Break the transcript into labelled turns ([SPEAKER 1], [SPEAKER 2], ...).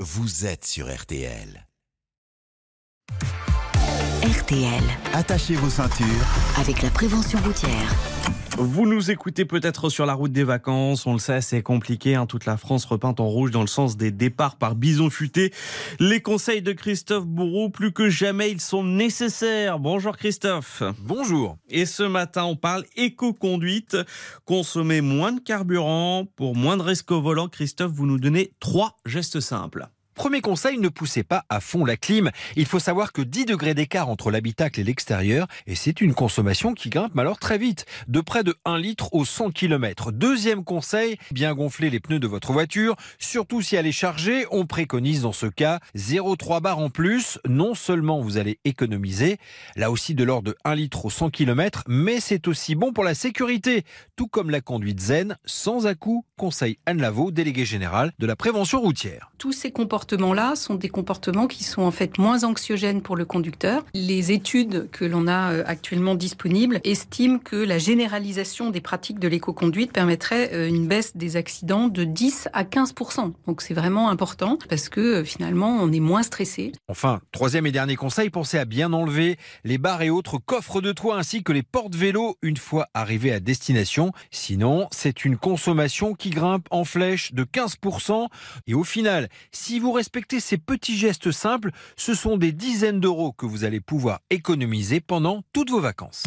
[SPEAKER 1] vous êtes sur RTL.
[SPEAKER 2] RTL,
[SPEAKER 1] Attachez vos ceintures.
[SPEAKER 2] avec la prévention routière.
[SPEAKER 3] Vous nous écoutez peut-être sur la route des vacances, on le sait, c'est compliqué. hein. Toute la France repeinte en rouge dans le sens des départs par bison futé. Les conseils de Christophe Bourreau, plus que jamais, ils sont nécessaires. Bonjour Christophe.
[SPEAKER 4] Bonjour.
[SPEAKER 3] Et ce matin, on parle éco-conduite. Consommer moins de carburant pour moins de risques au volant. Christophe, vous nous donnez trois gestes simples.
[SPEAKER 4] Premier conseil, ne poussez pas à fond la clim. Il faut savoir que 10 degrés d'écart entre l'habitacle et l'extérieur, et c'est une consommation qui grimpe alors très vite, de près de 1 litre au 100 km. Deuxième conseil, bien gonfler les pneus de votre voiture, surtout si elle est chargée. On préconise dans ce cas 0,3 bar en plus. Non seulement vous allez économiser, là aussi de l'ordre de 1 litre au 100 km, mais c'est aussi bon pour la sécurité, tout comme la conduite zen, sans à-coup, conseille Anne Lavaux, déléguée générale de la prévention routière.
[SPEAKER 5] Tous ces comportements-là sont des comportements qui sont en fait moins anxiogènes pour le conducteur. Les études que l'on a euh, actuellement disponibles estiment que la généralisation des pratiques de l'éco-conduite permettrait euh, une baisse des accidents de 10 à 15 Donc c'est vraiment important parce que euh, finalement on est moins stressé.
[SPEAKER 4] Enfin, troisième et dernier conseil, pensez à bien enlever les barres et autres coffres de toit ainsi que les portes-vélos une fois arrivé à destination. Sinon, c'est une consommation qui grimpe en flèche de 15%. Et au final, si vous respectez ces petits gestes simples, ce sont des dizaines d'euros que vous allez pouvoir économiser pendant toutes vos vacances.